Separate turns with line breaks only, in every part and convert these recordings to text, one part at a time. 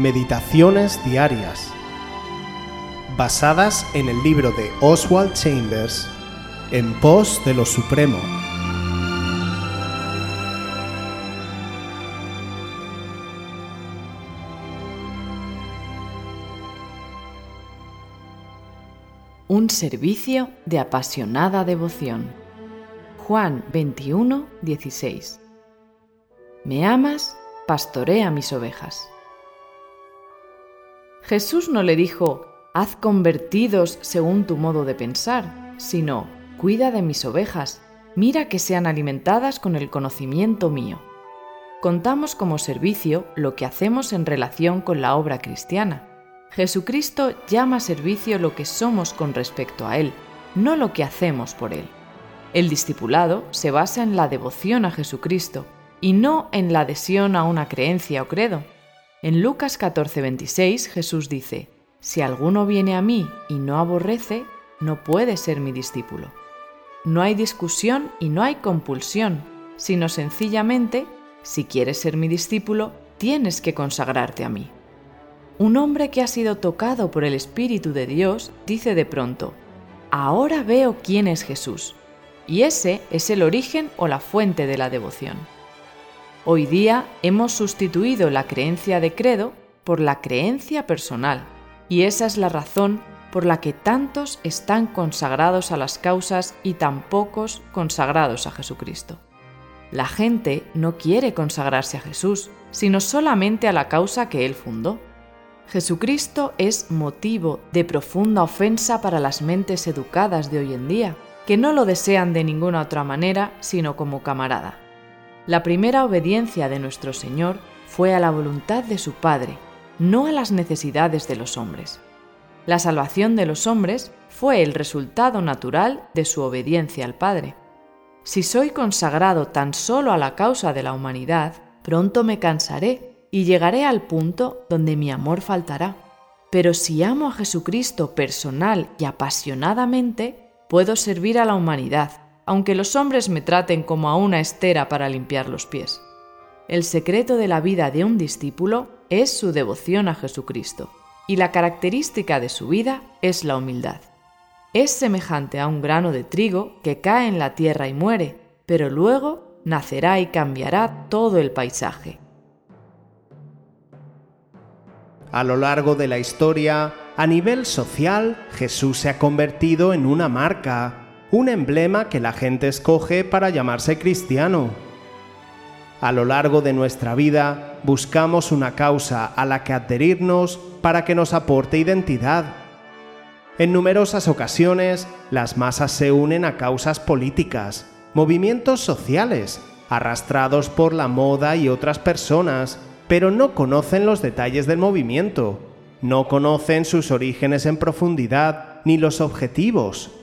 Meditaciones Diarias, basadas en el libro de Oswald Chambers, En pos de lo Supremo.
Un servicio de apasionada devoción. Juan 21, 16. ¿Me amas? Pastorea mis ovejas. Jesús no le dijo, haz convertidos según tu modo de pensar, sino, cuida de mis ovejas, mira que sean alimentadas con el conocimiento mío. Contamos como servicio lo que hacemos en relación con la obra cristiana Jesucristo llama servicio lo que somos con respecto a Él, no lo que hacemos por Él. El discipulado se basa en la devoción a Jesucristo y no en la adhesión a una creencia o credo. En Lucas 14:26 Jesús dice, Si alguno viene a mí y no aborrece, no puede ser mi discípulo. No hay discusión y no hay compulsión, sino sencillamente, si quieres ser mi discípulo, tienes que consagrarte a mí. Un hombre que ha sido tocado por el Espíritu de Dios dice de pronto, ahora veo quién es Jesús. Y ese es el origen o la fuente de la devoción. Hoy día hemos sustituido la creencia de credo por la creencia personal, y esa es la razón por la que tantos están consagrados a las causas y tan pocos consagrados a Jesucristo. La gente no quiere consagrarse a Jesús, sino solamente a la causa que Él fundó. Jesucristo es motivo de profunda ofensa para las mentes educadas de hoy en día, que no lo desean de ninguna otra manera sino como camarada. La primera obediencia de nuestro Señor fue a la voluntad de su Padre, no a las necesidades de los hombres. La salvación de los hombres fue el resultado natural de su obediencia al Padre. Si soy consagrado tan solo a la causa de la humanidad, pronto me cansaré y llegaré al punto donde mi amor faltará. Pero si amo a Jesucristo personal y apasionadamente, puedo servir a la humanidad, aunque los hombres me traten como a una estera para limpiar los pies. El secreto de la vida de un discípulo es su devoción a Jesucristo, y la característica de su vida es la humildad. Es semejante a un grano de trigo que cae en la tierra y muere, pero luego nacerá y cambiará todo el paisaje.
A lo largo de la historia, a nivel social, Jesús se ha convertido en una marca, un emblema que la gente escoge para llamarse cristiano. A lo largo de nuestra vida buscamos una causa a la que adherirnos para que nos aporte identidad. En numerosas ocasiones, las masas se unen a causas políticas, movimientos sociales, arrastrados por la moda y otras personas, pero no conocen los detalles del movimiento, no conocen sus orígenes en profundidad ni los objetivos.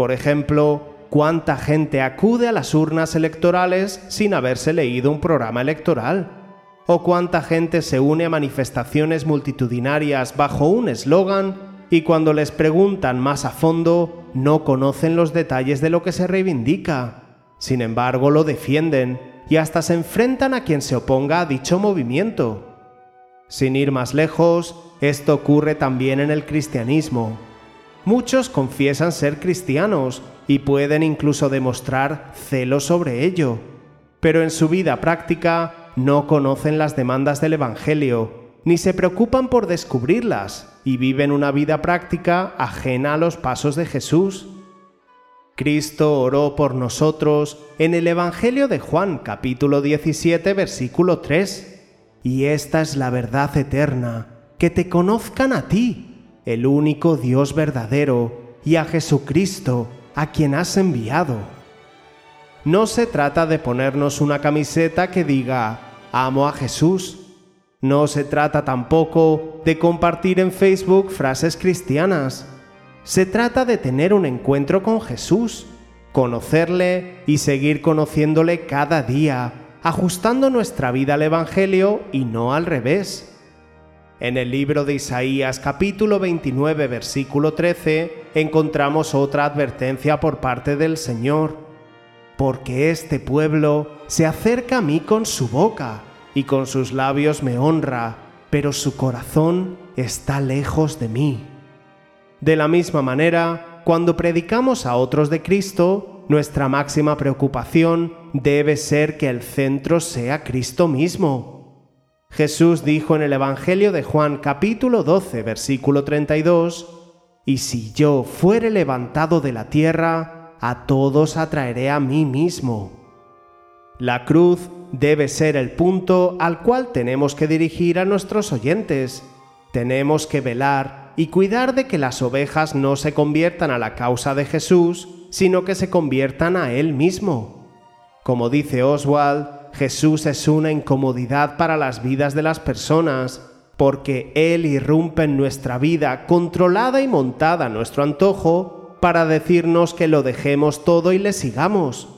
Por ejemplo, ¿cuánta gente acude a las urnas electorales sin haberse leído un programa electoral? ¿O cuánta gente se une a manifestaciones multitudinarias bajo un eslogan y cuando les preguntan más a fondo no conocen los detalles de lo que se reivindica? Sin embargo, lo defienden y hasta se enfrentan a quien se oponga a dicho movimiento. Sin ir más lejos, esto ocurre también en el cristianismo. Muchos confiesan ser cristianos y pueden incluso demostrar celo sobre ello, pero en su vida práctica no conocen las demandas del Evangelio, ni se preocupan por descubrirlas y viven una vida práctica ajena a los pasos de Jesús. Cristo oró por nosotros en el Evangelio de Juan capítulo 17 versículo 3. Y esta es la verdad eterna, que te conozcan a ti, el único Dios verdadero, y a Jesucristo, a quien has enviado. No se trata de ponernos una camiseta que diga, amo a Jesús. No se trata tampoco de compartir en Facebook frases cristianas se trata de tener un encuentro con Jesús, conocerle y seguir conociéndole cada día, ajustando nuestra vida al Evangelio y no al revés. En el libro de Isaías capítulo 29 versículo 13 encontramos otra advertencia por parte del Señor, porque este pueblo se acerca a mí con su boca y con sus labios me honra, pero su corazón está lejos de mí. De la misma manera, cuando predicamos a otros de Cristo, nuestra máxima preocupación debe ser que el centro sea Cristo mismo. Jesús dijo en el Evangelio de Juan capítulo 12 versículo 32, Y si yo fuere levantado de la tierra, a todos atraeré a mí mismo. La cruz debe ser el punto al cual tenemos que dirigir a nuestros oyentes. Tenemos que velar y cuidar de que las ovejas no se conviertan a la causa de Jesús, sino que se conviertan a Él mismo. Como dice Oswald, Jesús es una incomodidad para las vidas de las personas, porque Él irrumpe en nuestra vida controlada y montada a nuestro antojo para decirnos que lo dejemos todo y le sigamos.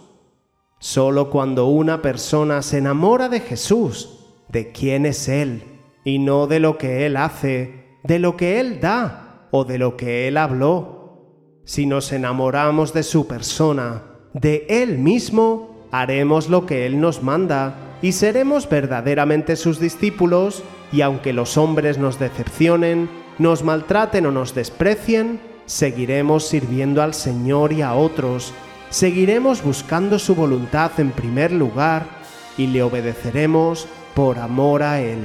Solo cuando una persona se enamora de Jesús, de quién es Él, y no de lo que Él hace, de lo que Él da o de lo que Él habló. Si nos enamoramos de su persona, de Él mismo, haremos lo que Él nos manda y seremos verdaderamente sus discípulos, y aunque los hombres nos decepcionen, nos maltraten o nos desprecien, seguiremos sirviendo al Señor y a otros seguiremos buscando su voluntad en primer lugar y le obedeceremos por amor a Él.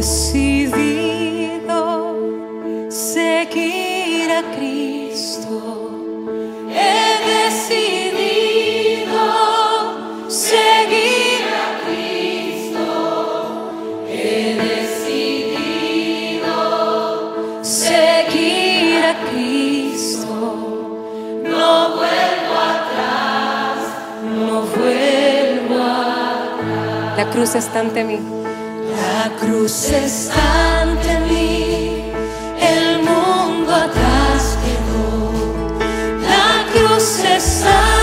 decidido seguir a Cristo. He decidido seguir a Cristo. He decidido seguir a Cristo. No vuelvo atrás, no vuelvo atrás.
La cruz está ante mí.
La cruz está ante mí, el mundo atrás quedó. La cruz está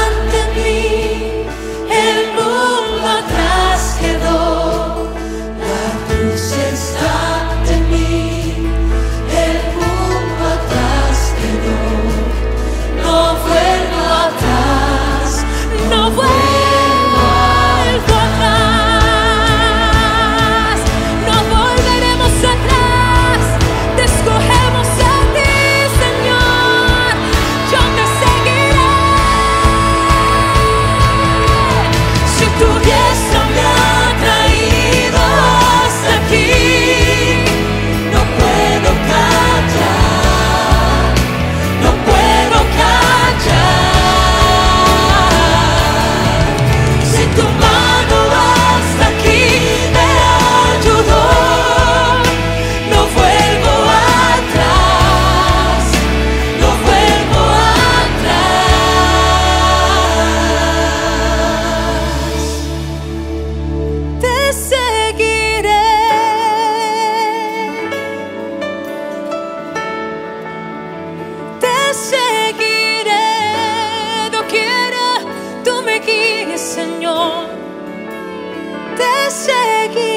again.